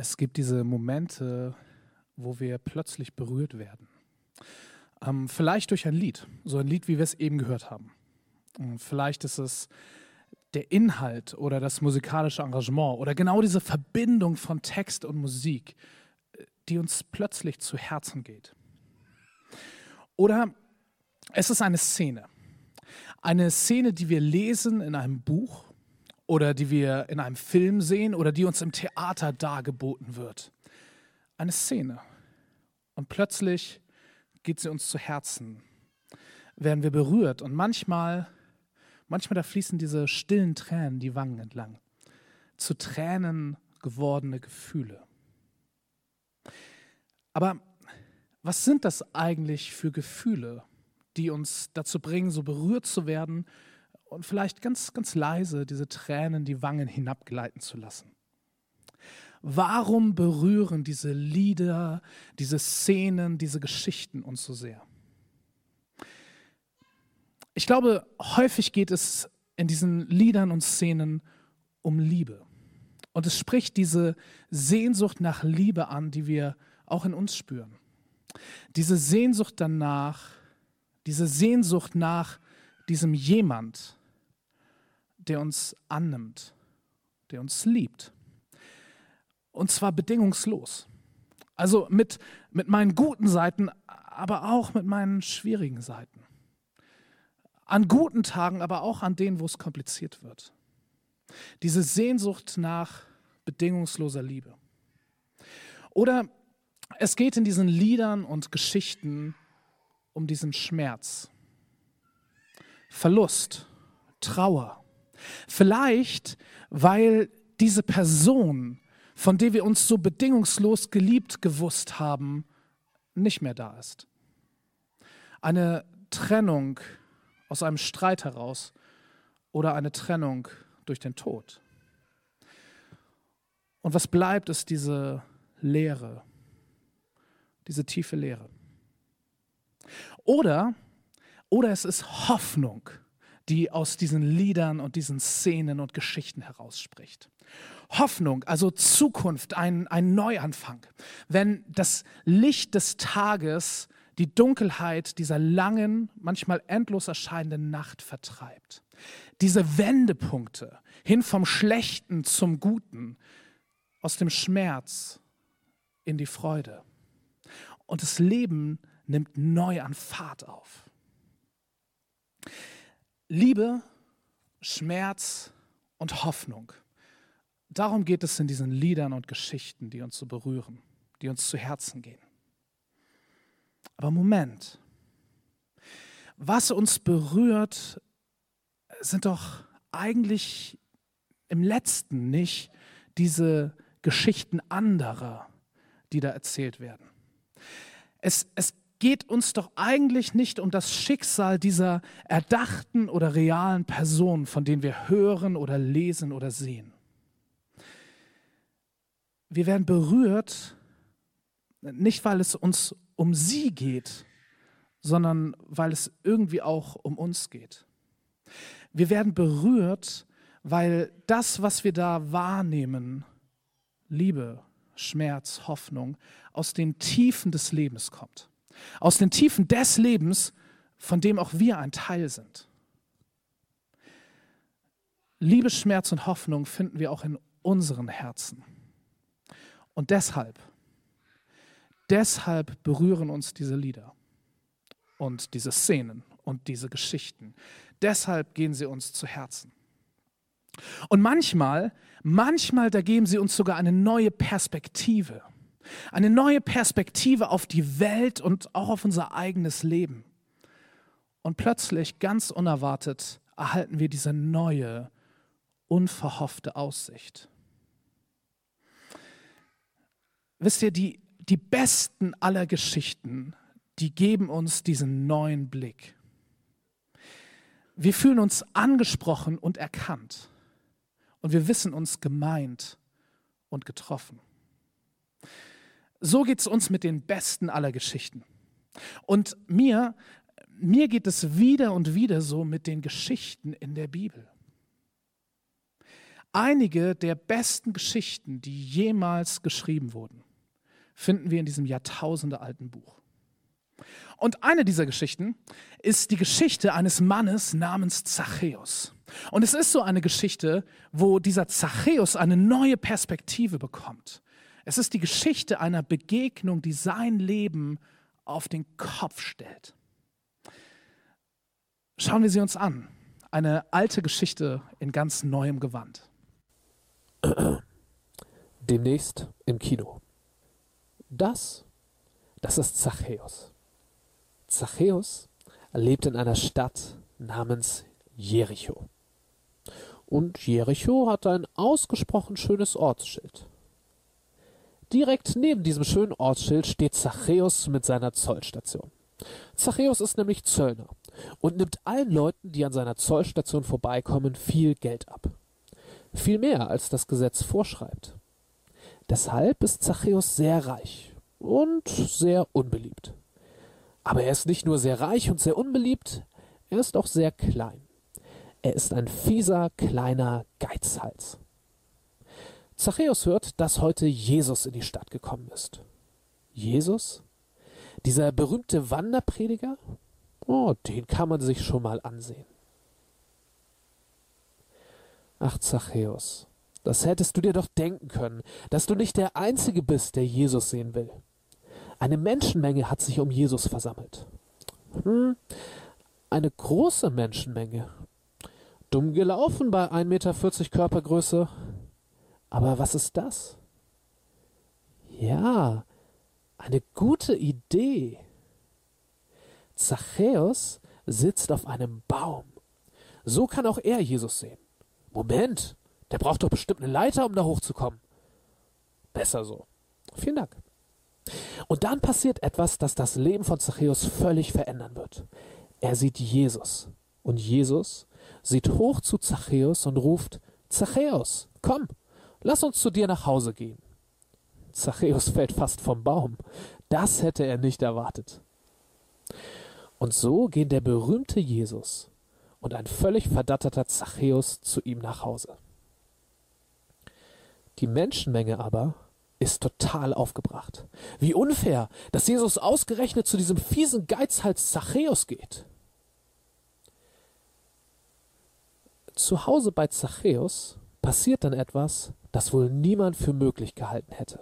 Es gibt diese Momente, wo wir plötzlich berührt werden. Ähm, vielleicht durch ein Lied, so ein Lied, wie wir es eben gehört haben. Und vielleicht ist es der Inhalt oder das musikalische Engagement oder genau diese Verbindung von Text und Musik, die uns plötzlich zu Herzen geht. Oder es ist eine Szene. Eine Szene, die wir lesen in einem Buch oder die wir in einem Film sehen oder die uns im Theater dargeboten wird. Eine Szene. Und plötzlich geht sie uns zu Herzen. Werden wir berührt und manchmal, manchmal da fließen diese stillen Tränen die Wangen entlang. Zu Tränen gewordene Gefühle. Aber was sind das eigentlich für Gefühle, die uns dazu bringen, so berührt zu werden und vielleicht ganz, ganz leise diese Tränen die Wangen hinabgleiten zu lassen? Warum berühren diese Lieder, diese Szenen, diese Geschichten uns so sehr? Ich glaube, häufig geht es in diesen Liedern und Szenen um Liebe. Und es spricht diese Sehnsucht nach Liebe an, die wir auch in uns spüren. Diese Sehnsucht danach, diese Sehnsucht nach diesem jemand, der uns annimmt, der uns liebt. Und zwar bedingungslos. Also mit, mit meinen guten Seiten, aber auch mit meinen schwierigen Seiten. An guten Tagen, aber auch an denen, wo es kompliziert wird. Diese Sehnsucht nach bedingungsloser Liebe. Oder es geht in diesen Liedern und Geschichten um diesen Schmerz, Verlust, Trauer. Vielleicht, weil diese Person, von der wir uns so bedingungslos geliebt gewusst haben, nicht mehr da ist. Eine Trennung aus einem Streit heraus oder eine Trennung durch den Tod. Und was bleibt, ist diese Leere, diese tiefe Leere. Oder, oder es ist Hoffnung, die aus diesen Liedern und diesen Szenen und Geschichten herausspricht. Hoffnung, also Zukunft, ein, ein Neuanfang. Wenn das Licht des Tages die Dunkelheit dieser langen, manchmal endlos erscheinenden Nacht vertreibt. Diese Wendepunkte hin vom Schlechten zum Guten, aus dem Schmerz in die Freude. Und das Leben nimmt neu an Fahrt auf. Liebe, Schmerz und Hoffnung. Darum geht es in diesen Liedern und Geschichten, die uns so berühren, die uns zu Herzen gehen. Aber Moment, was uns berührt, sind doch eigentlich im letzten nicht diese Geschichten anderer, die da erzählt werden. Es, es geht uns doch eigentlich nicht um das Schicksal dieser erdachten oder realen Personen, von denen wir hören oder lesen oder sehen. Wir werden berührt, nicht weil es uns um sie geht, sondern weil es irgendwie auch um uns geht. Wir werden berührt, weil das, was wir da wahrnehmen, Liebe, Schmerz, Hoffnung, aus den Tiefen des Lebens kommt. Aus den Tiefen des Lebens, von dem auch wir ein Teil sind. Liebe, Schmerz und Hoffnung finden wir auch in unseren Herzen. Und deshalb, deshalb berühren uns diese Lieder und diese Szenen und diese Geschichten. Deshalb gehen sie uns zu Herzen. Und manchmal, manchmal, da geben sie uns sogar eine neue Perspektive. Eine neue Perspektive auf die Welt und auch auf unser eigenes Leben. Und plötzlich, ganz unerwartet, erhalten wir diese neue, unverhoffte Aussicht. Wisst ihr, die, die besten aller Geschichten, die geben uns diesen neuen Blick. Wir fühlen uns angesprochen und erkannt. Und wir wissen uns gemeint und getroffen. So geht es uns mit den besten aller Geschichten. Und mir, mir geht es wieder und wieder so mit den Geschichten in der Bibel. Einige der besten Geschichten, die jemals geschrieben wurden, finden wir in diesem jahrtausendealten Buch. Und eine dieser Geschichten ist die Geschichte eines Mannes namens Zachäus. Und es ist so eine Geschichte, wo dieser Zachäus eine neue Perspektive bekommt. Es ist die Geschichte einer Begegnung, die sein Leben auf den Kopf stellt. Schauen wir sie uns an. Eine alte Geschichte in ganz neuem Gewand. Demnächst im Kino. Das, das ist Zachäus. Zachäus lebt in einer Stadt namens Jericho. Und Jericho hat ein ausgesprochen schönes Ortsschild. Direkt neben diesem schönen Ortsschild steht Zachäus mit seiner Zollstation. Zachäus ist nämlich Zöllner und nimmt allen Leuten, die an seiner Zollstation vorbeikommen, viel Geld ab. Viel mehr, als das Gesetz vorschreibt. Deshalb ist Zachäus sehr reich und sehr unbeliebt. Aber er ist nicht nur sehr reich und sehr unbeliebt, er ist auch sehr klein. Er ist ein fieser, kleiner Geizhals. Zachäus hört, dass heute Jesus in die Stadt gekommen ist. Jesus? Dieser berühmte Wanderprediger? Oh, den kann man sich schon mal ansehen. Ach, Zachäus, das hättest du dir doch denken können, dass du nicht der Einzige bist, der Jesus sehen will. Eine Menschenmenge hat sich um Jesus versammelt. Hm, eine große Menschenmenge. Dumm gelaufen bei 1,40 Meter Körpergröße. Aber was ist das? Ja, eine gute Idee. Zachäus sitzt auf einem Baum. So kann auch er Jesus sehen. Moment, der braucht doch bestimmt eine Leiter, um da hochzukommen. Besser so. Vielen Dank. Und dann passiert etwas, das das Leben von Zachäus völlig verändern wird. Er sieht Jesus. Und Jesus sieht hoch zu Zachäus und ruft, Zachäus, komm, lass uns zu dir nach Hause gehen. Zachäus fällt fast vom Baum. Das hätte er nicht erwartet. Und so gehen der berühmte Jesus und ein völlig verdatterter Zachäus zu ihm nach Hause. Die Menschenmenge aber ist total aufgebracht. Wie unfair, dass Jesus ausgerechnet zu diesem fiesen Geizhals Zachäus geht. Zu Hause bei Zachäus passiert dann etwas, das wohl niemand für möglich gehalten hätte.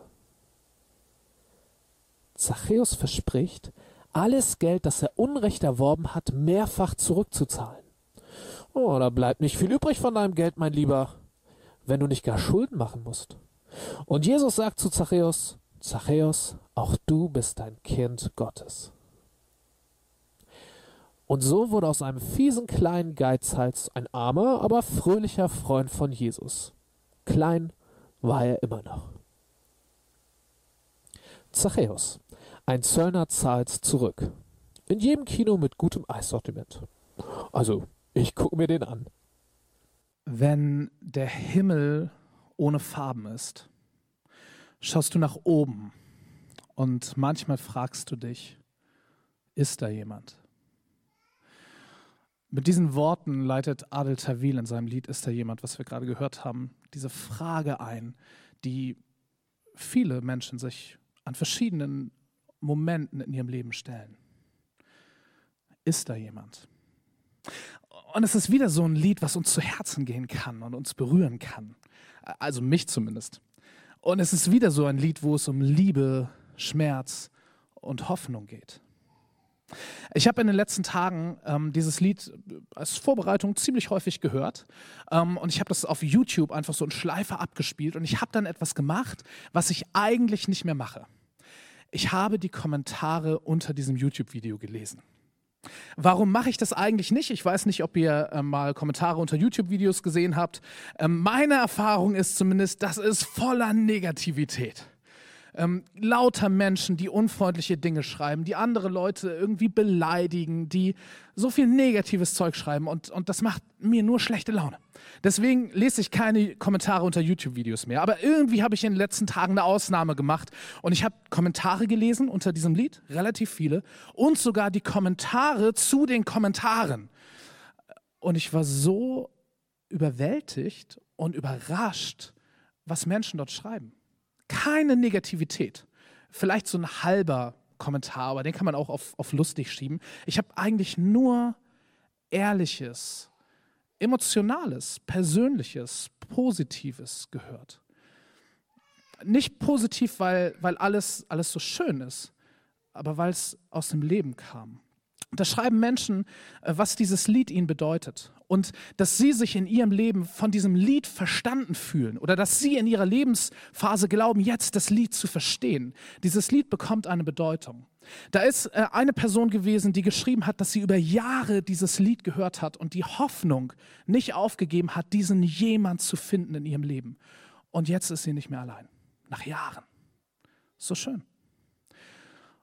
Zachäus verspricht, alles Geld, das er unrecht erworben hat, mehrfach zurückzuzahlen. Oh, da bleibt nicht viel übrig von deinem Geld, mein Lieber, wenn du nicht gar Schulden machen musst. Und Jesus sagt zu Zachäus, Zachäus, auch du bist ein Kind Gottes. Und so wurde aus einem fiesen kleinen Geizhals ein armer, aber fröhlicher Freund von Jesus. Klein war er immer noch. Zachäus. Ein Zöllner zahlt zurück. In jedem Kino mit gutem Eissortiment. Also, ich gucke mir den an. Wenn der Himmel ohne Farben ist, schaust du nach oben und manchmal fragst du dich, ist da jemand? Mit diesen Worten leitet Adel Tawil in seinem Lied Ist da jemand, was wir gerade gehört haben, diese Frage ein, die viele Menschen sich an verschiedenen Momenten in ihrem Leben stellen. Ist da jemand? Und es ist wieder so ein Lied, was uns zu Herzen gehen kann und uns berühren kann. Also mich zumindest. Und es ist wieder so ein Lied, wo es um Liebe, Schmerz und Hoffnung geht. Ich habe in den letzten Tagen ähm, dieses Lied als Vorbereitung ziemlich häufig gehört ähm, und ich habe das auf YouTube einfach so in Schleife abgespielt und ich habe dann etwas gemacht, was ich eigentlich nicht mehr mache. Ich habe die Kommentare unter diesem YouTube-Video gelesen. Warum mache ich das eigentlich nicht? Ich weiß nicht, ob ihr äh, mal Kommentare unter YouTube-Videos gesehen habt. Ähm, meine Erfahrung ist zumindest, das ist voller Negativität. Ähm, lauter Menschen, die unfreundliche Dinge schreiben, die andere Leute irgendwie beleidigen, die so viel negatives Zeug schreiben und, und das macht mir nur schlechte Laune. Deswegen lese ich keine Kommentare unter YouTube-Videos mehr. Aber irgendwie habe ich in den letzten Tagen eine Ausnahme gemacht und ich habe Kommentare gelesen unter diesem Lied, relativ viele, und sogar die Kommentare zu den Kommentaren. Und ich war so überwältigt und überrascht, was Menschen dort schreiben. Keine Negativität. Vielleicht so ein halber Kommentar, aber den kann man auch auf, auf lustig schieben. Ich habe eigentlich nur Ehrliches, Emotionales, Persönliches, Positives gehört. Nicht positiv, weil, weil alles, alles so schön ist, aber weil es aus dem Leben kam. Da schreiben Menschen, äh, was dieses Lied ihnen bedeutet und dass sie sich in ihrem Leben von diesem Lied verstanden fühlen oder dass sie in ihrer Lebensphase glauben, jetzt das Lied zu verstehen. Dieses Lied bekommt eine Bedeutung. Da ist äh, eine Person gewesen, die geschrieben hat, dass sie über Jahre dieses Lied gehört hat und die Hoffnung nicht aufgegeben hat, diesen jemand zu finden in ihrem Leben. Und jetzt ist sie nicht mehr allein. Nach Jahren. So schön.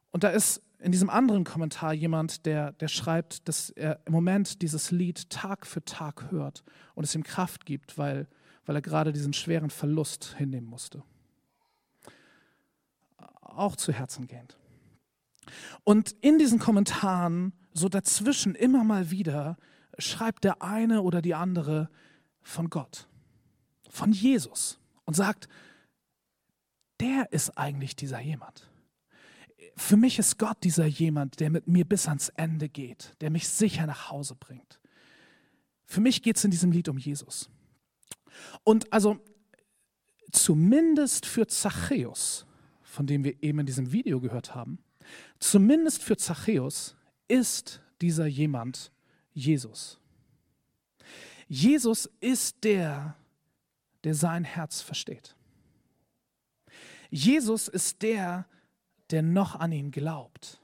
Und da ist in diesem anderen Kommentar jemand, der, der schreibt, dass er im Moment dieses Lied Tag für Tag hört und es ihm Kraft gibt, weil, weil er gerade diesen schweren Verlust hinnehmen musste. Auch zu Herzen gehend. Und in diesen Kommentaren, so dazwischen immer mal wieder, schreibt der eine oder die andere von Gott, von Jesus und sagt, der ist eigentlich dieser jemand. Für mich ist Gott dieser jemand, der mit mir bis ans Ende geht, der mich sicher nach Hause bringt. Für mich geht es in diesem Lied um Jesus. Und also zumindest für Zachäus, von dem wir eben in diesem Video gehört haben, zumindest für Zachäus ist dieser jemand Jesus. Jesus ist der, der sein Herz versteht. Jesus ist der, der noch an ihn glaubt.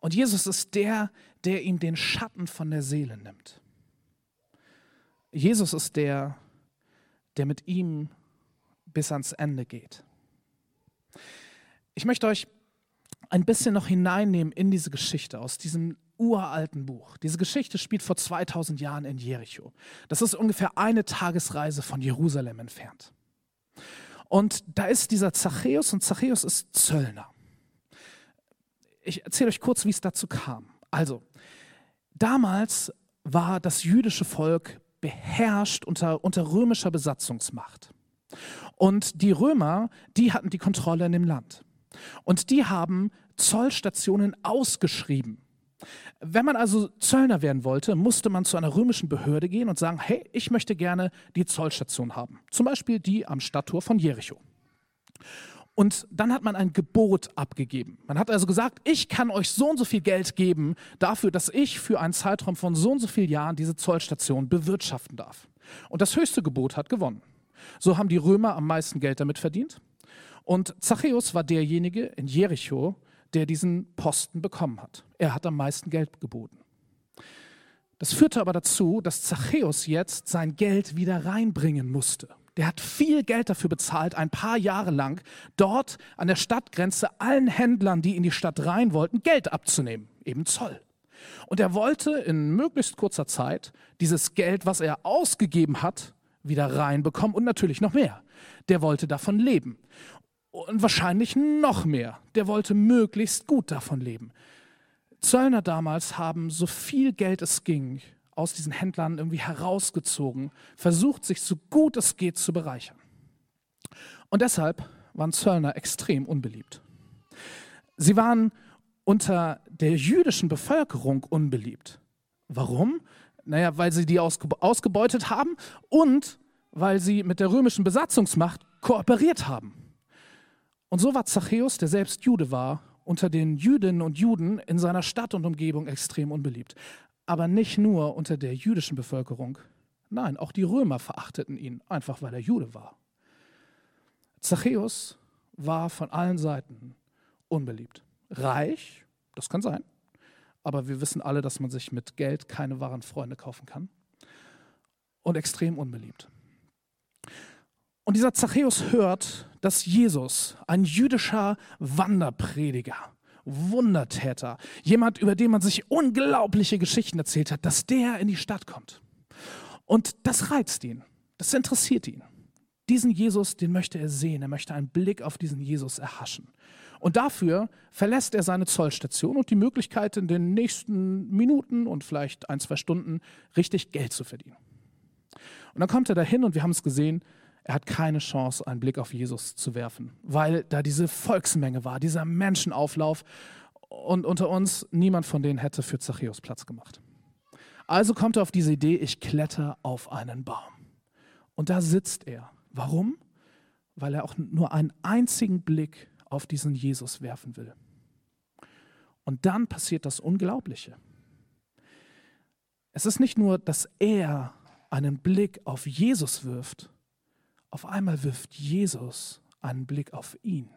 Und Jesus ist der, der ihm den Schatten von der Seele nimmt. Jesus ist der, der mit ihm bis ans Ende geht. Ich möchte euch ein bisschen noch hineinnehmen in diese Geschichte aus diesem uralten Buch. Diese Geschichte spielt vor 2000 Jahren in Jericho. Das ist ungefähr eine Tagesreise von Jerusalem entfernt. Und da ist dieser Zachäus und Zachäus ist Zöllner. Ich erzähle euch kurz, wie es dazu kam. Also, damals war das jüdische Volk beherrscht unter, unter römischer Besatzungsmacht. Und die Römer, die hatten die Kontrolle in dem Land. Und die haben Zollstationen ausgeschrieben. Wenn man also Zöllner werden wollte, musste man zu einer römischen Behörde gehen und sagen, hey, ich möchte gerne die Zollstation haben. Zum Beispiel die am Stadttor von Jericho. Und dann hat man ein Gebot abgegeben. Man hat also gesagt, ich kann euch so und so viel Geld geben dafür, dass ich für einen Zeitraum von so und so vielen Jahren diese Zollstation bewirtschaften darf. Und das höchste Gebot hat gewonnen. So haben die Römer am meisten Geld damit verdient. Und Zachäus war derjenige in Jericho, der diesen Posten bekommen hat. Er hat am meisten Geld geboten. Das führte aber dazu, dass Zachäus jetzt sein Geld wieder reinbringen musste. Der hat viel Geld dafür bezahlt, ein paar Jahre lang dort an der Stadtgrenze allen Händlern, die in die Stadt rein wollten, Geld abzunehmen, eben Zoll. Und er wollte in möglichst kurzer Zeit dieses Geld, was er ausgegeben hat, wieder reinbekommen und natürlich noch mehr. Der wollte davon leben und wahrscheinlich noch mehr. Der wollte möglichst gut davon leben. Zöllner damals haben so viel Geld es ging aus diesen Händlern irgendwie herausgezogen, versucht sich so gut es geht zu bereichern. Und deshalb waren Zöllner extrem unbeliebt. Sie waren unter der jüdischen Bevölkerung unbeliebt. Warum? Naja, weil sie die ausgebeutet haben und weil sie mit der römischen Besatzungsmacht kooperiert haben. Und so war Zachäus, der selbst Jude war, unter den Jüdinnen und Juden in seiner Stadt und Umgebung extrem unbeliebt. Aber nicht nur unter der jüdischen Bevölkerung. Nein, auch die Römer verachteten ihn, einfach weil er Jude war. Zachäus war von allen Seiten unbeliebt. Reich, das kann sein, aber wir wissen alle, dass man sich mit Geld keine wahren Freunde kaufen kann. Und extrem unbeliebt. Und dieser Zachäus hört, dass Jesus, ein jüdischer Wanderprediger, Wundertäter, jemand, über den man sich unglaubliche Geschichten erzählt hat, dass der in die Stadt kommt. Und das reizt ihn, das interessiert ihn. Diesen Jesus, den möchte er sehen, er möchte einen Blick auf diesen Jesus erhaschen. Und dafür verlässt er seine Zollstation und die Möglichkeit, in den nächsten Minuten und vielleicht ein, zwei Stunden richtig Geld zu verdienen. Und dann kommt er dahin und wir haben es gesehen, er hat keine Chance, einen Blick auf Jesus zu werfen, weil da diese Volksmenge war, dieser Menschenauflauf und unter uns niemand von denen hätte für Zachäus Platz gemacht. Also kommt er auf diese Idee, ich kletter auf einen Baum. Und da sitzt er. Warum? Weil er auch nur einen einzigen Blick auf diesen Jesus werfen will. Und dann passiert das Unglaubliche. Es ist nicht nur, dass er einen Blick auf Jesus wirft, auf einmal wirft Jesus einen Blick auf ihn.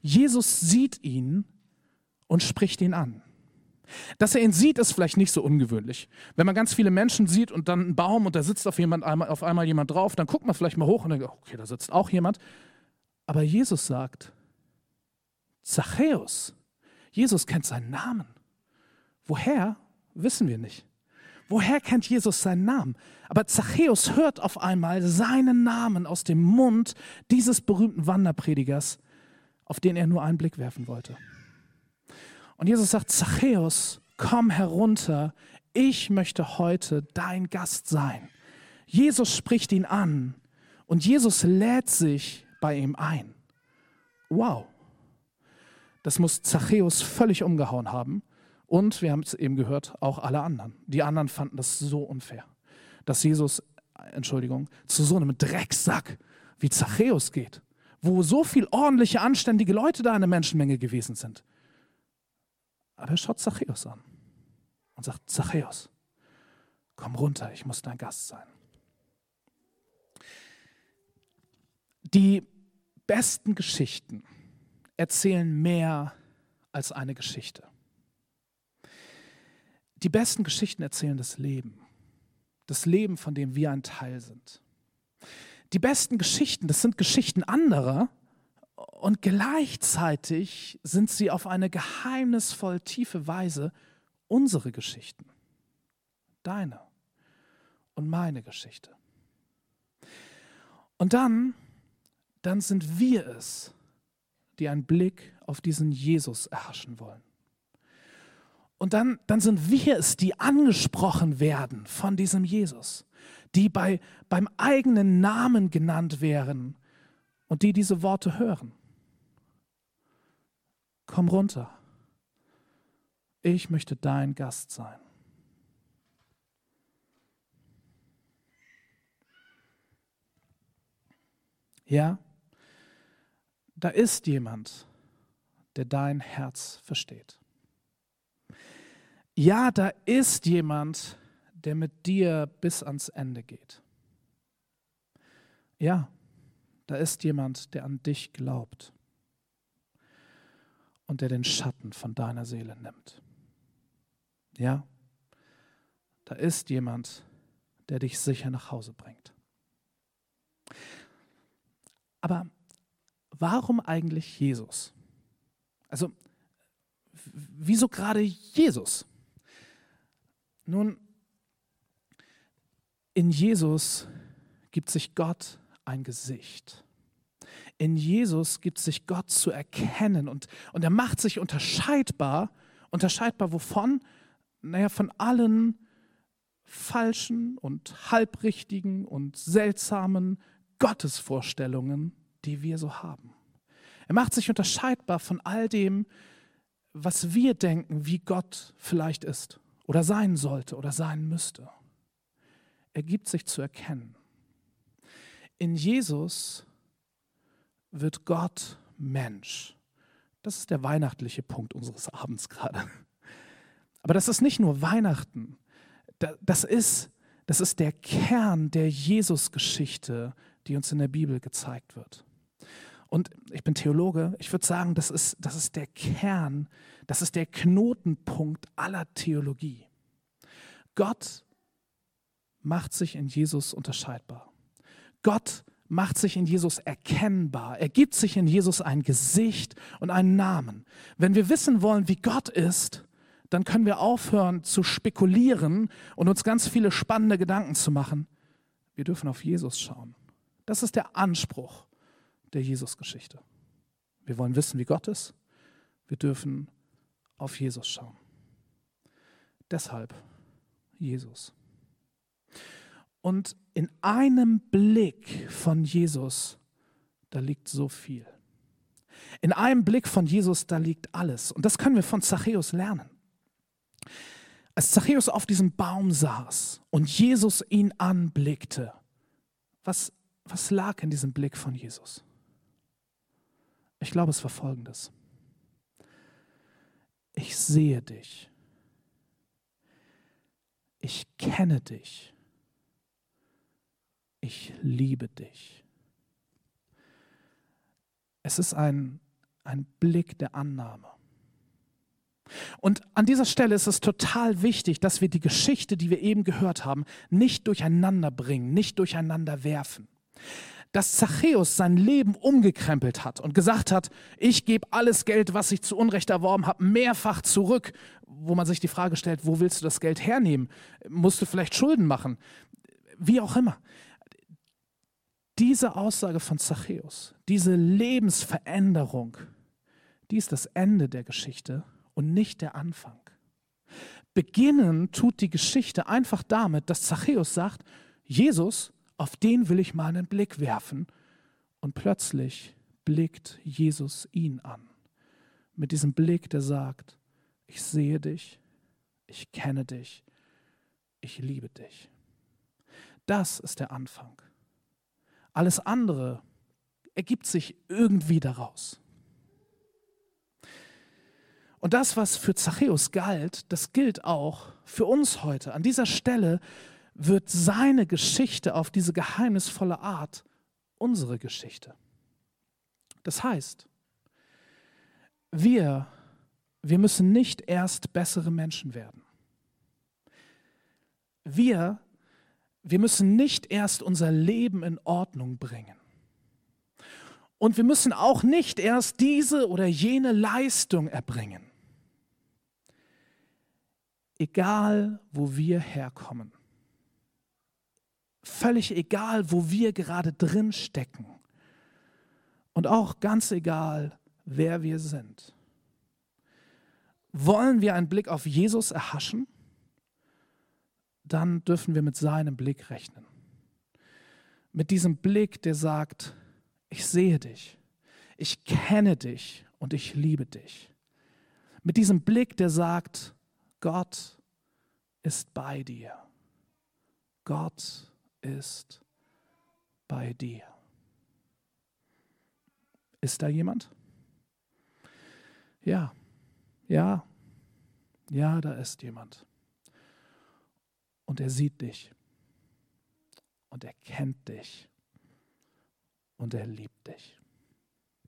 Jesus sieht ihn und spricht ihn an. Dass er ihn sieht, ist vielleicht nicht so ungewöhnlich. Wenn man ganz viele Menschen sieht und dann einen Baum und da sitzt auf, jemand, auf einmal jemand drauf, dann guckt man vielleicht mal hoch und denkt, okay, da sitzt auch jemand. Aber Jesus sagt, Zachäus, Jesus kennt seinen Namen. Woher, wissen wir nicht. Woher kennt Jesus seinen Namen? Aber Zachäus hört auf einmal seinen Namen aus dem Mund dieses berühmten Wanderpredigers, auf den er nur einen Blick werfen wollte. Und Jesus sagt, Zachäus, komm herunter, ich möchte heute dein Gast sein. Jesus spricht ihn an und Jesus lädt sich bei ihm ein. Wow. Das muss Zachäus völlig umgehauen haben. Und wir haben es eben gehört, auch alle anderen. Die anderen fanden das so unfair, dass Jesus, Entschuldigung, zu so einem Drecksack wie Zachäus geht, wo so viel ordentliche, anständige Leute da in der Menschenmenge gewesen sind. Aber er schaut Zachäus an und sagt, Zachäus, komm runter, ich muss dein Gast sein. Die besten Geschichten erzählen mehr als eine Geschichte. Die besten Geschichten erzählen das Leben. Das Leben, von dem wir ein Teil sind. Die besten Geschichten, das sind Geschichten anderer und gleichzeitig sind sie auf eine geheimnisvoll tiefe Weise unsere Geschichten. Deine und meine Geschichte. Und dann, dann sind wir es, die einen Blick auf diesen Jesus erhaschen wollen. Und dann, dann sind wir es, die angesprochen werden von diesem Jesus, die bei, beim eigenen Namen genannt wären und die diese Worte hören. Komm runter. Ich möchte dein Gast sein. Ja, da ist jemand, der dein Herz versteht ja, da ist jemand, der mit dir bis ans Ende geht. Ja, da ist jemand, der an dich glaubt und der den Schatten von deiner Seele nimmt. Ja, da ist jemand, der dich sicher nach Hause bringt. Aber warum eigentlich Jesus? Also, wieso gerade Jesus? Nun, in Jesus gibt sich Gott ein Gesicht. In Jesus gibt sich Gott zu erkennen und, und er macht sich unterscheidbar. Unterscheidbar wovon? Naja, von allen falschen und halbrichtigen und seltsamen Gottesvorstellungen, die wir so haben. Er macht sich unterscheidbar von all dem, was wir denken, wie Gott vielleicht ist oder sein sollte oder sein müsste. Er gibt sich zu erkennen. In Jesus wird Gott Mensch. Das ist der weihnachtliche Punkt unseres Abends gerade. Aber das ist nicht nur Weihnachten. Das ist, das ist der Kern der Jesus-Geschichte, die uns in der Bibel gezeigt wird. Und ich bin Theologe, ich würde sagen, das ist, das ist der Kern, das ist der Knotenpunkt aller Theologie. Gott macht sich in Jesus unterscheidbar. Gott macht sich in Jesus erkennbar. Er gibt sich in Jesus ein Gesicht und einen Namen. Wenn wir wissen wollen, wie Gott ist, dann können wir aufhören zu spekulieren und uns ganz viele spannende Gedanken zu machen. Wir dürfen auf Jesus schauen. Das ist der Anspruch der Jesus-Geschichte. Wir wollen wissen, wie Gott ist. Wir dürfen auf Jesus schauen. Deshalb Jesus. Und in einem Blick von Jesus, da liegt so viel. In einem Blick von Jesus, da liegt alles. Und das können wir von Zachäus lernen. Als Zachäus auf diesem Baum saß und Jesus ihn anblickte, was, was lag in diesem Blick von Jesus? Ich glaube, es war folgendes. Ich sehe dich. Ich kenne dich. Ich liebe dich. Es ist ein, ein Blick der Annahme. Und an dieser Stelle ist es total wichtig, dass wir die Geschichte, die wir eben gehört haben, nicht durcheinander bringen, nicht durcheinander werfen. Dass Zachäus sein Leben umgekrempelt hat und gesagt hat, ich gebe alles Geld, was ich zu Unrecht erworben habe, mehrfach zurück, wo man sich die Frage stellt, wo willst du das Geld hernehmen? Musst du vielleicht Schulden machen? Wie auch immer. Diese Aussage von Zachäus, diese Lebensveränderung, die ist das Ende der Geschichte und nicht der Anfang. Beginnen tut die Geschichte einfach damit, dass Zachäus sagt, Jesus, auf den will ich mal einen Blick werfen. Und plötzlich blickt Jesus ihn an. Mit diesem Blick, der sagt, ich sehe dich, ich kenne dich, ich liebe dich. Das ist der Anfang. Alles andere ergibt sich irgendwie daraus. Und das, was für Zachäus galt, das gilt auch für uns heute. An dieser Stelle wird seine Geschichte auf diese geheimnisvolle Art unsere Geschichte. Das heißt, wir, wir müssen nicht erst bessere Menschen werden. Wir, wir müssen nicht erst unser Leben in Ordnung bringen. Und wir müssen auch nicht erst diese oder jene Leistung erbringen egal wo wir herkommen, völlig egal, wo wir gerade drin stecken und auch ganz egal, wer wir sind. Wollen wir einen Blick auf Jesus erhaschen? Dann dürfen wir mit seinem Blick rechnen. Mit diesem Blick, der sagt, ich sehe dich, ich kenne dich und ich liebe dich. Mit diesem Blick, der sagt, Gott ist bei dir. Gott ist bei dir. Ist da jemand? Ja, ja, ja, da ist jemand. Und er sieht dich. Und er kennt dich. Und er liebt dich.